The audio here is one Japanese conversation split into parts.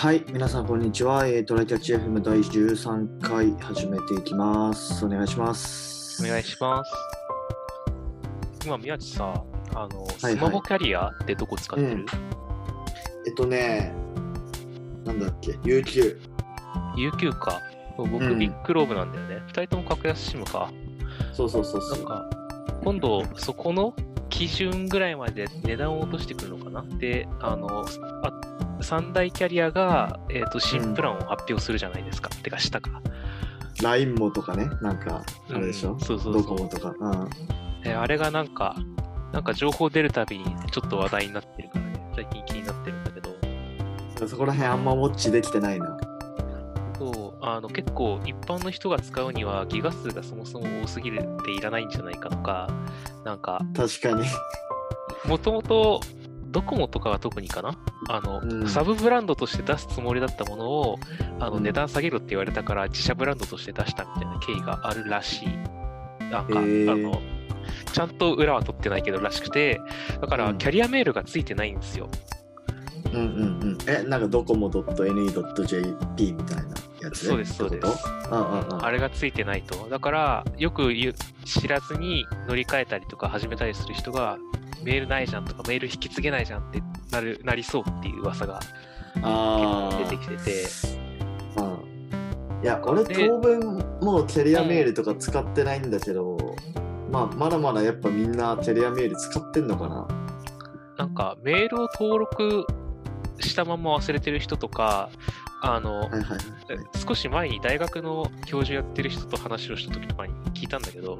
はい、皆さんこんにちは。えー、トライキャッチ FM 第13回始めていきます。お願いします。お願いします。今、宮地さ、あの、はいスマホキャリアってどこ使ってる、うんえっとね、なんだっけ、UQ。?UQ か。僕、うんビッグローブなんだよね。二人とも格安 SIM か。そうそうそうそう。なんか、今度、そこの基準ぐらいまで値段を落としてくるのかなで、あの、あ三大キャリアが、えっ、と、新プランを発表するじゃないですか。てか、したか。LINE もとかね、なんか、あれでしょ、うんそうそうドコモとか。うん。えあれがなんか、なんか情報出るたびにちょっと話題になってるからね、最近気になってるんだけど、そこら辺あんまウォッチできてないな。そうあの結構一般の人が使うにはギガ数がそもそも多すぎるっていらないんじゃないかとか、なんか、確かに。もともとドコモとかは特にかな？あの、うんサブブランドとして出すつもりだったものをあのうん値段下げろって言われたから自社ブランドとして出したみたいな経緯があるらしい。なんか、へーあの、ちゃんと裏は取ってないけどらしくて、だからうんキャリアメールがついてないんですよ。うんうんうん。え、なんかドコモ .ne.jp みたいなやつ？そうです、そうです。あれがついてないと。だから、よく知らずに乗り換えたりとか始めたりする人が、メールないじゃんとか、メール引き継げないじゃんってなるなりそうっていう噂が出てきてて、うんいや、俺で当分もうキャリアメールとか使ってないんだけど、まあ、まだまだやっぱみんなキャリアメール使ってんのかな。なんか、メールを登録したまま忘れてる人とか、あの、はいはいはい。少し前に大学の教授やってる人と話をした時とかに聞いたんだけど、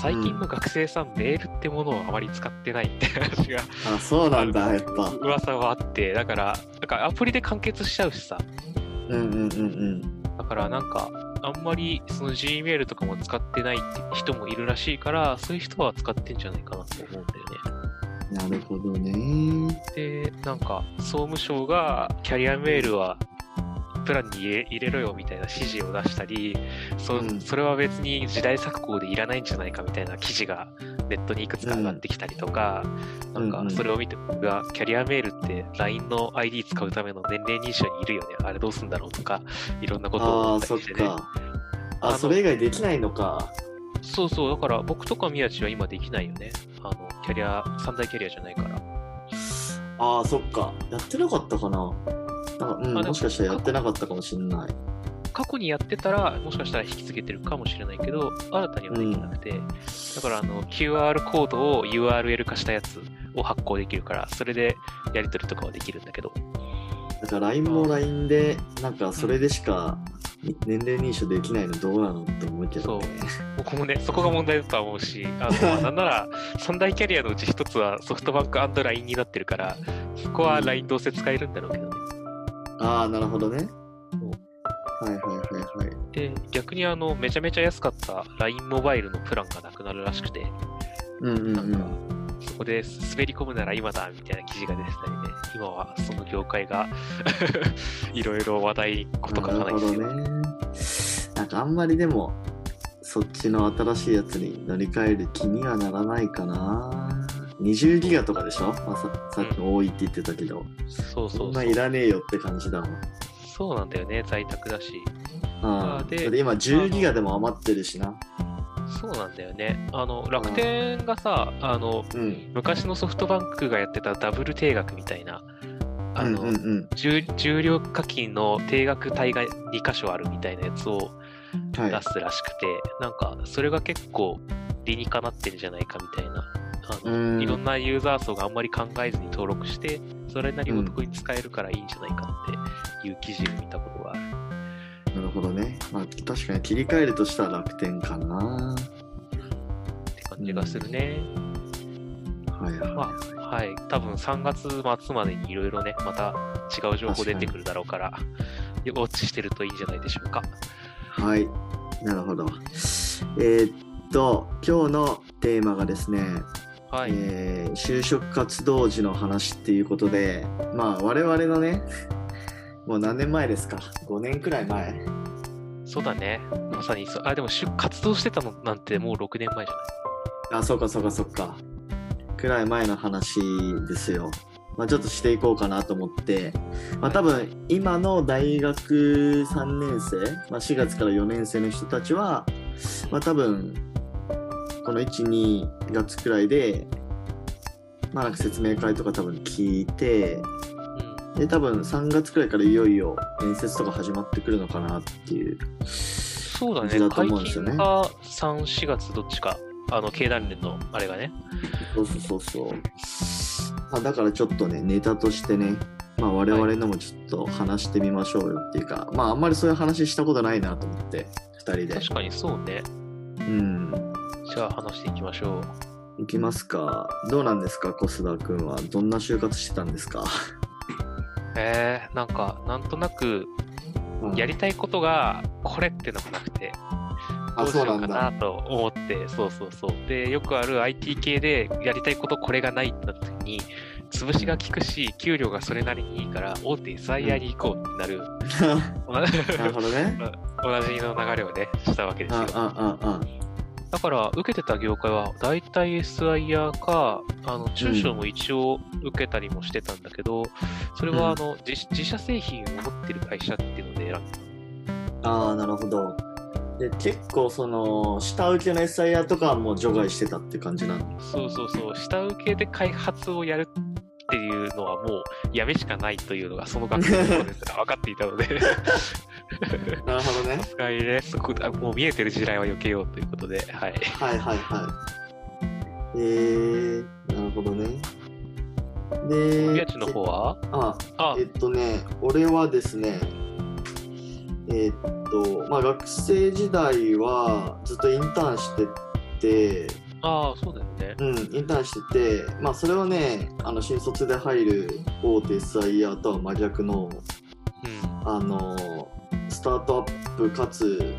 最近の学生さん、メールってものをあまり使ってないって話があ、そうなんだ、やっぱ。噂はあって、だから、なんかアプリで完結しちゃうしさ、うんうんうんうん。だからなんか、あんまりその Gmail とかも使ってない人もいるらしいから、そういう人は使ってんじゃないかなと思うんだよなるほどね。ね。で、なんか、総務省がキャリアメールはプランに入れろよみたいな指示を出したり、そうんそれは別に時代錯誤でいらないんじゃないかみたいな記事がネットにいくつか上がってきたりとか、うんなんかそれを見て僕がキャリアメールって LINE の ID 使うための年齢認証にいるよね、あれどうすんだろうとか、いろんなことをああ、思ったりしてね。そっか。あ、それ以外できないのか。そうそう、だから僕とか宮地は今できないよね。あの、キャリア、三大キャリアじゃないから。ああ、そっか。やってなかったかな。なんか、うん、ももしかしたらやってなかったかもしれない。過去にやってたら、もしかしたら引き継げてるかもしれないけど、新たにはできなくて、だからあの、QR コードを URL 化したやつを発行できるから、それでやり取りとかはできるんだけど、だから LINE も LINE で、なんかそれでしか年齢認証できないのどうなのって思うけどね。僕もね、そこが問題だとは思うし、あの、ま あなんなら、三大キャリアのうち一つはソフトバンク &LINE になってるから、そこは LINE どうせ使えるんだろうけどね。ああ、なるほどね。はいはいはいはい。で、逆にあの、めちゃめちゃ安かった LINE モバイルのプランがなくなるらしくて、うんうんなんん。そこで滑り込むなら今だみたいな記事が出てたりね、今はその業界が いろいろ話題こと書かないですよ。なるほどね。なんかあんまりでも、そっちの新しいやつに乗り換える気にはならないかな。20ギガとかでしょ、まあ、ささっきも多いって言ってたけど、そうそうそ。そんないうらねえよって感じだもん。そうなんだよね、在宅だし。ああ、で今10ギガでも余ってるしな。そうなんだよね。あの、楽天がさ、あの、うん。昔のソフトバンクがやってたダブル定額みたいな、あの、うんうんうん。重重量課金の定額帯が2箇所あるみたいなやつをはい。出すらしくて、なんか、それが結構理にかなってるんじゃないかみたいな。あのうんいろんなユーザー層があんまり考えずに登録して、それなりお得に使えるからいいんじゃないかっていう記事を見たことがある。なるほどね。まあ確かに切り替えるとしたら楽天かな。って感じがするね。はいはい。まあ、はい。多分3月末までにいろいろね、また違う情報出てくるだろうから、ウォッチしてるといいんじゃないでしょうか。はい。なるほど。えーっと、今日のテーマがですね、はい。えー就職活動時の話っていうことで、まあ我々のね、もう何年前ですか ?5 年くらい前そうだね。まさにそう。あ、でも活動してたのなんてもう6年前じゃない？あ、そうかそうかそうか。くらい前の話ですよ。まあ、ちょっとしていこうかなと思って、まあ、多分今の大学3年生、まあ、4月から4年生の人たちは、まあ、多分この12月くらいで、まあ、なんか説明会とか多分聞いてうんで多分3月くらいからいよいよ面接とか始まってくるのかなっていう。そうだね。だと解思うんですよね。禁が3、4月どっちか、あの経団連のあれがね。そうそうそうそう、まあ、だからちょっとねネタとしてねまあ我々のもちょっと話してみましょうよっていうか、まああんまりそういう話したことないなと思って2人で。確かにそうね。うんじゃあ話していきましょう。いきますか。どうなんですか小須田君は。どんな就活してたんですか？えー、なんか、なんとなく、やりたいことがこれってのがなくて、どあうしようかなと思って、そうそうそう。で、よくある IT 系でやりたいことこれがないってなった時に、潰しが効くし、給料がそれなりにいいから、大手 SIR に行こうってなる、なるほどね。同じの流れをね、したわけですよ。あ。あああだから、受けてた業界は、大体 SIR か、あの、中小も一応受けたりもしてたんだけど、それは、あの、自自社製品を持ってる会社っていうので選んだ。ああなるほど。で結構その下請けの SIR とかはもう除外してたって感じなのそうそうそう、下請けで開発をやるっていうのはもうやめしかないというのがその学生の頃ですが分かっていたので、なるほどねさすがにね、そこあもう見えてる地雷は避けようということで、はい。はいはいはい。えー、なるほどね。で、宮地の方は？あ、あえっとね、俺はですね、えっと、まあ学生時代はずっとインターンしてて、ああ、そうだよね。うん、インターンしてて、まあそれはね、あの新卒で入る大手 SIR とは真逆の、うん。あのスタートアップかつ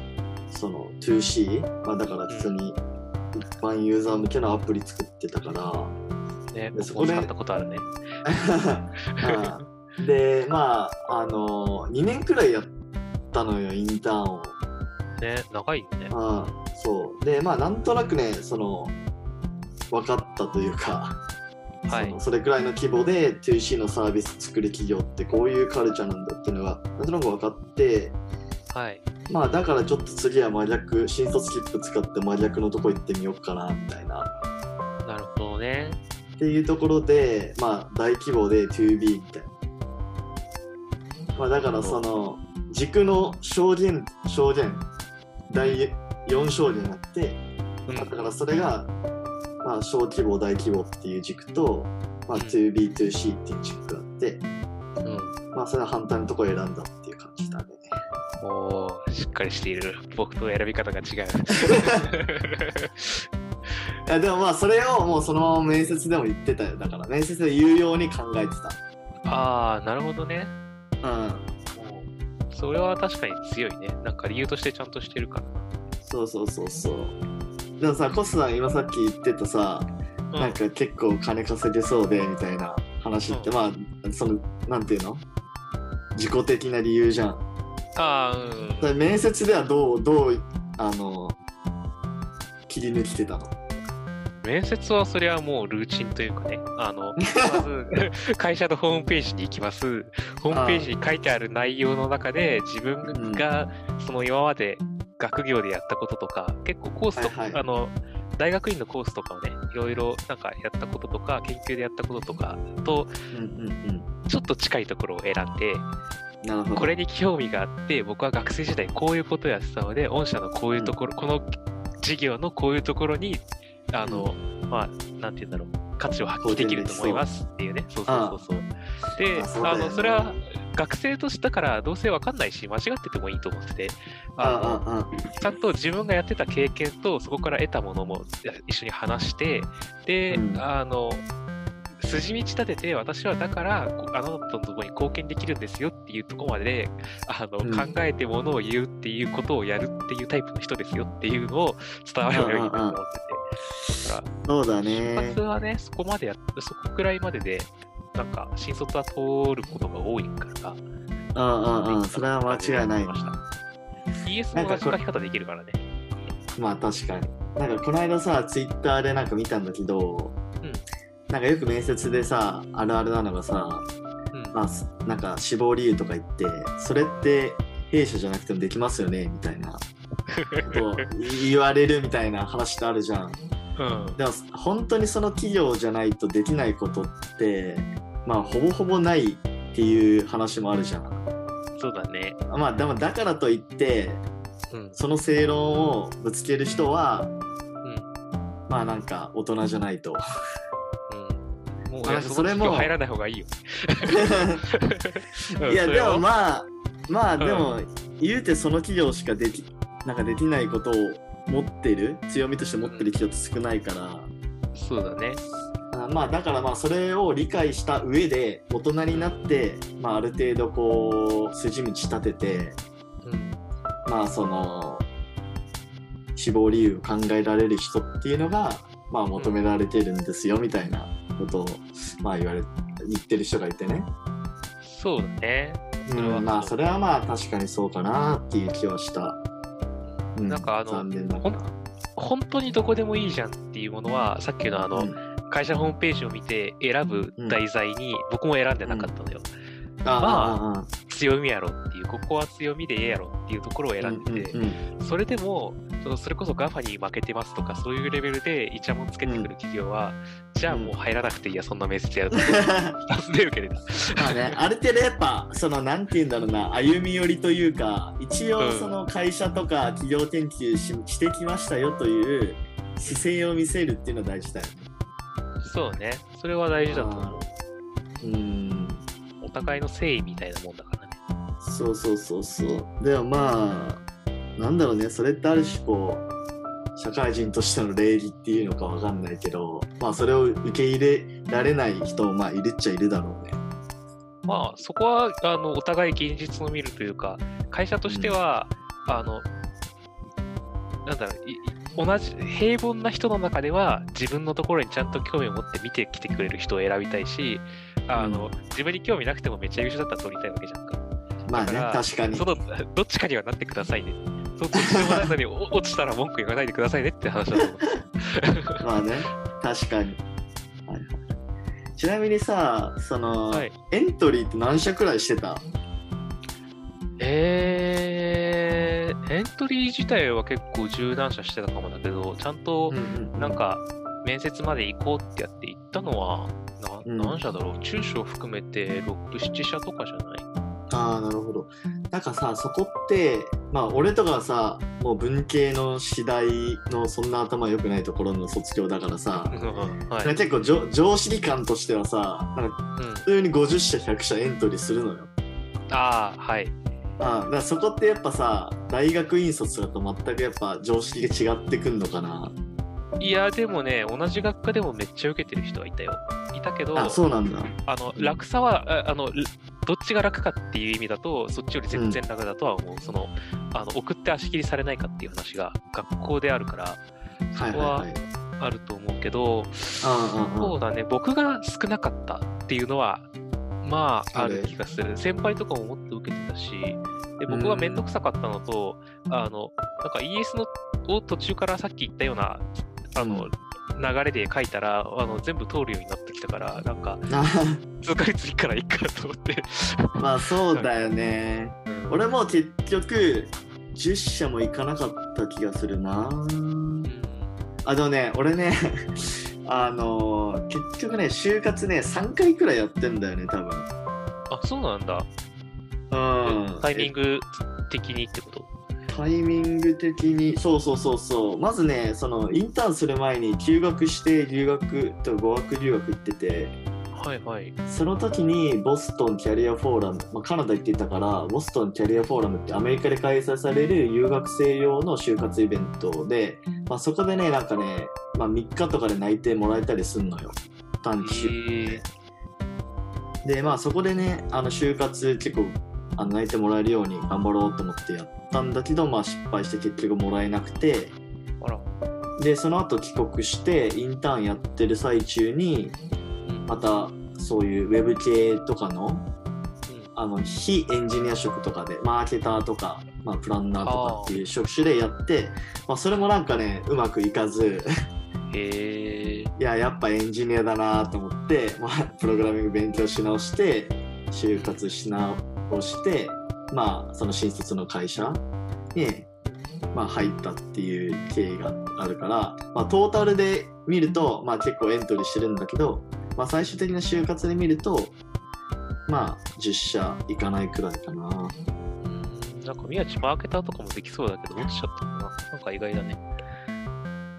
その 2C、まあ、だから普通に一般ユーザー向けのアプリ作ってたから、ね、でそこで使ったことあるね。あ あでまああの2年くらいやったのよインターンを。ね、長いよね。ああそうでまあなんとなくねその分かったというか、はい。そのそれくらいの規模で 2C のサービス作る企業ってこういうカルチャーなんだっていうのがなんとなく分かってはい。まあだからちょっと次は真逆新卒切符使って真逆のとこ行ってみようかなみたいな。なるほどね。っていうところでまあ大規模で 2B みたいな。まあだからその軸の証言証言第4証言があって、だからそれがまあ小規模大規模っていう軸と、まあ、うん 2B2C っていう軸があってうん。まあそれは反対のとこを選んだっていう感じだねおーしっかりしている。僕と選び方が違う。いやでもまあそれをもうそのまま面接でも言ってたよだから面接で言うように考えてああ、なるほどね。たうんそれは確かに強いね。なんか理由としてちゃんとしてるからな。そうそうそうそうでもさコスさん今さっき言ってたさ、うん。なんか結構金稼げそうでみたいな話って、うん。まあそのなんていうの？自己的な理由じゃん。ああ、うん。面接ではどうどうあの切り抜きてたの？面接はそれはもうルーチンというかね、あの、まず 会社のホームページに行きます。ホームページに書いてある内容の中で自分がその今まで学業でやったこととか、結構コースとか、はいはい。あの、大学院のコースとかをね、いろいろなんかやったこととか、研究でやったこととかと、うんうんちょっと近いところを選んで、これに興味があって、僕は学生時代こういうことをやってたので、御社のこういうところ、この事業のこういうところに、あの、まあ、なんて言うんだろう、価値を発揮できると思いますっていうね。そうそうそうそう。で、あそあの、それは学生としてだからどうせわかんないし、間違っててもいいと思ってて、あの、ちゃんと自分がやってた経験とそこから得たものも一緒に話して、で、うん。あの、筋道立てて、私はだから、こあなたのところに貢献できるんですよっていうところまで、あの、うん。考えてものを言うっていうことをやるっていうタイプの人ですよっていうのを伝わればいいなと思ってて。だから、そうだ就ね活はね、そこまでやっそこくらいまでで、なんか、新卒は通ることが多いから、うんうんうん。それは間違いない。ました ES も同じ書き方できるからね。まあ確かに。なんかこの間さツイッターでなんか見たんだけど、うん。なんかよく面接でさあるあるなのがさ、うん。まあ、すなんか死亡理由とか言ってそれって弊社じゃなくてもできますよねみたいな。ことを 言われるみたいな話ってあるじゃん。うん。でも本当にその企業じゃないとできないことってまあほぼほぼないっていう話もあるじゃん。そうだね。まあでもだからといってうん。その正論をぶつける人はうん。まあなんか大人じゃないと。うん。もう、まあなんかそそれも入らない方がいいよ。いやでもあ、まあまあんでも言うてその企業しかできなんかできないことを持ってる強みとして持ってる企業って少ないから。そうだね。あまあだからまあそれを理解した上で大人になって、まあ、ある程度こう筋道立ててうん。まあその死亡理由を考えられる人っていうのがまあ求められてるんですよみたいなことをまあ言われ言ってる人がいてね、そうだね。うれはん、まあそれはまあ確かにそうかなっていう気はした、うなんかあの残念ながら本当にどこでもいいじゃんっていうものは、さっきのあの、うん会社ホームページを見て選ぶ題材に僕も選んでなかったのよ。ああまああ強みやろっていう、ここは強みでええやろっていうところを選んでて、うんうんそれでも、そのそれこそ GAFA に負けてますとか、そういうレベルでイチャモンつけてくる企業は、じゃあもう入らなくていいや、そんな面接やると。うん尋ねるけれど。まあね、ある程度やっぱそのなんて言うんだろうな歩み寄りというか一うん応その会社とか企業研究ししてきましたよという姿勢を見せるっていうのは大事だよね。そうね。それは大事だと思う。うんお互いの誠意みたいなもんだからね。そうそうそうそう。でもまあなんだろうねそれってある種こう社会人としての礼儀っていうのかわかんないけどまあそれを受け入れられない人もまあいるっちゃいるだろうね。まあ、そこは、あの、お互い現実を見るというか、会社としては、あの、なんだろう、い同じ、平凡な人の中では、自分のところにちゃんと興味を持って見てきてくれる人を選びたいし、あの、自分に興味なくてもめっちゃ優秀だったら取りたいわけじゃんか。まあね確かにそ。の、どっちかにはなってくださいね。そうどっちでもないのに、お落ちたら文句言わないでくださいねって話だと思う。まあね確かに。はいはいちなみにさその、はいエントリーって何社くらいしてた？えー、エントリー自体は結構柔軟者してたかもだけど、ちゃんと、なんか、面接まで行こうってやって行ったのは、なうん。何社だろう？中小含めて6、7社とかじゃない？ああなるほど。なんかさそこってまあ俺とかはさもう文系の次第のそんな頭良くないところの卒業だからさ、はい。結構上常識感としてはさなんかうん、普通に50社100社エントリーするのよ。ああ、はい。ああだそこってやっぱさ大学院卒だと全くやっぱ常識が違ってくんのかな？いや、でもね、同じ学科でもめっちゃ受けてる人はいたよ。いたけど、あそうなんだ。あの楽さはああの、どっちが楽かっていう意味だと、そっちより全然楽だとは思う。そのあの送って足切りされないかっていう話が学校であるから、そこはあると思うけど、そうだね、僕が少なかったっていうのは、まあ、ある気がする。先輩とかももっと受けてたし、で僕はめん。どくさかったのと、あの、なんか ES のを途中からさっき言ったような、あの、流れで書いたら、あの、全部通るようになってきたから、なんか、あ通過率いいからいいかと思って。まあそうだよね。うん。俺も結局10社も行かなかった気がするな。うん。あでもね俺ねあのー結局ね就活ね3回くらいやってんだよね多分。あ、そうなんだ。うん。タイミング的にってこと？タイミング的にそうそうそうそう。まずねそのインターンする前に休学して留学と語学留学行っててはいはい。その時にボストンキャリアフォーラム、まあ、カナダ行ってたからボストンキャリアフォーラムってアメリカで開催される留学生用の就活イベントで、まあ、そこでねなんかね、まあ、3日とかで内定もらえたりすんのよ短期就へでまあそこでねあの就活結構あの内定もらえるように頑張ろうと思ってやったんだけど、まあ、失敗して結局もらえなくて。でその後帰国してインターンやってる最中にうんまたそういうウェブ系とかのうん。あの非エンジニア職とかでマーケターとか、まあ、プランナーとかっていう職種でやってまあ、それもなんかねうまくいかず。へえ。いや、やっぱエンジニアだなと思って、まあ、プログラミング勉強し直して、就活し直して、まあ、その新卒の会社に、まあ、入ったっていう経緯があるから、まあ、トータルで見ると、まあ、結構エントリーしてるんだけど、まあ、最終的な就活で見ると、まあ、10社いかないくらいかな。うんなんか宮地マーケターとかもできそうだけど、落ちちゃったのかな。なんか意外だね。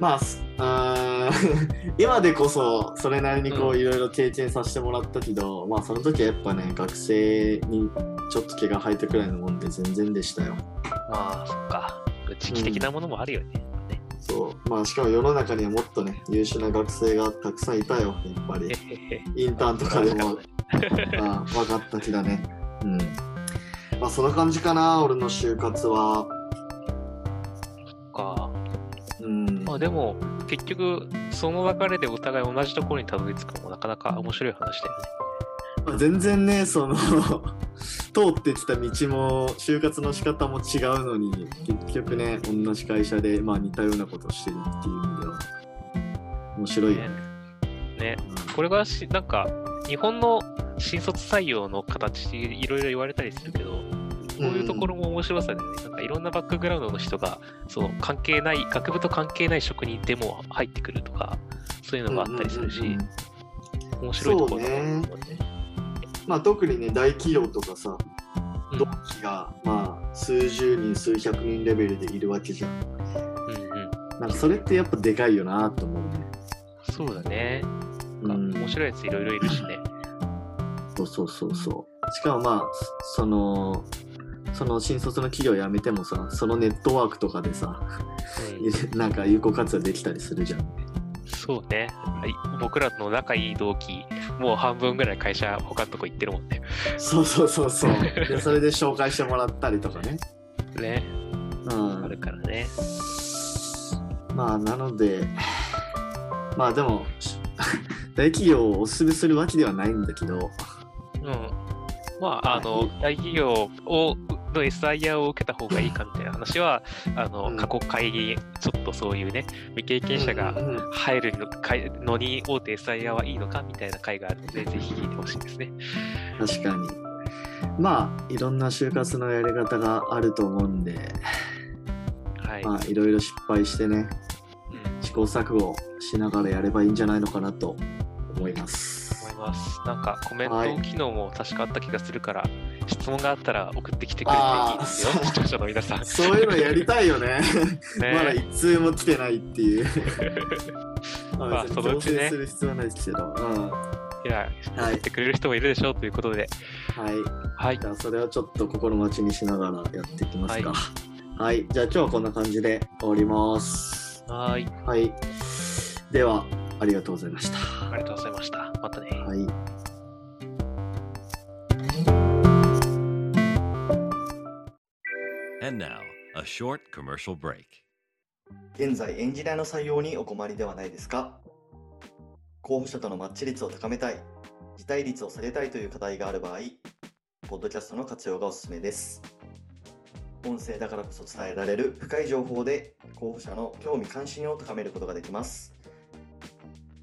まあ、すあー 今でこそそれなりにこううんいろいろ経験させてもらったけど、まあその時はやっぱね学生にちょっと毛が生えたくらいのもんで全然でしたよまあ、そっか。時期的なものもあるよね。ねそう。まあしかも世の中にはもっとね優秀な学生がたくさんいたよやっぱり。インターンとかでも。あ分かった気だね。うん。まあそんな感じかな俺の就活は。か。うん。まあでも、結局、その流れでお互い同じところにたどり着くのもなかなか面白い話だよね。まあ全然ねその通ってきた道も就活の仕方も違うのに結局ね同じ会社で、まあ、似たようなことをしてるっていう意味では面白いよね。ね。これがし、なんか、日本の新卒採用の形、いろいろ言われたりするけど、こういうところも面白さでね、なんかいろんなバックグラウンドの人が、その関係ない、学部と関係ない職人でも入ってくるとか、そういうのがあったりするし、うんうんうんうん面白いところだと思うね。まあ、特にね大企業とかさうん同期が、まあ、数十人数百人レベルでいるわけじゃん。うんうん。なんかそれってやっぱでかいよなと思うね。そうだね。うん面白いやついろいろいるしね。そうそうそうそう。しかもまあそのその新卒の企業辞めてもさそのネットワークとかでさうん なんか有効活用できたりするじゃん。そうね。はい僕らの仲いい同期、もう半分ぐらい会社他のとこ行ってるもんね。そうそうそうそう。でそれで紹介してもらったりとかね。ね。うんあるからね。まあなのでまあでもし 大企業をおすすめするわけではないんだけどうん。まあ、あの、大企業を、の SIR を受けた方がいいかみたいな話は、あの、うん。過去会議、ちょっとそういうね、未経験者が入るののに大手 SIR はいいのかみたいな会があるので、ぜひ聞いてほしいですね。確かに。まあいろんな就活のやり方があると思うんではい。まあいろいろ失敗してねうん。試行錯誤しながらやればいいんじゃないのかなと思いますます。なんかコメンはいト機能も確かあった気がするから、質問があったら送ってきてくれていいですよ。視聴者の皆さん。そういうのやりたいよね。ね。まだ一通も来てないっていう。ま まあそのうちね。する必要はないですけど、うん、はい。や、送ってくれる人もいるでしょうということで、い。はい。じゃあそれをちょっと心待ちにしながらやっていきますか。はい、じゃあ今日はこんな感じで終わります。はーい。はい。ではありがとうございましたありがとうございました。またね。はい。And now, a short commercial break. 現在エンジニアの採用にお困りではないですか？候補者とのマッチ率を高めたい、辞退率を下げたいという課題がある場合、ポッドキャストの活用がおすすめです。音声だからこそ伝えられる深い情報で候補者の興味関心を高めることができます。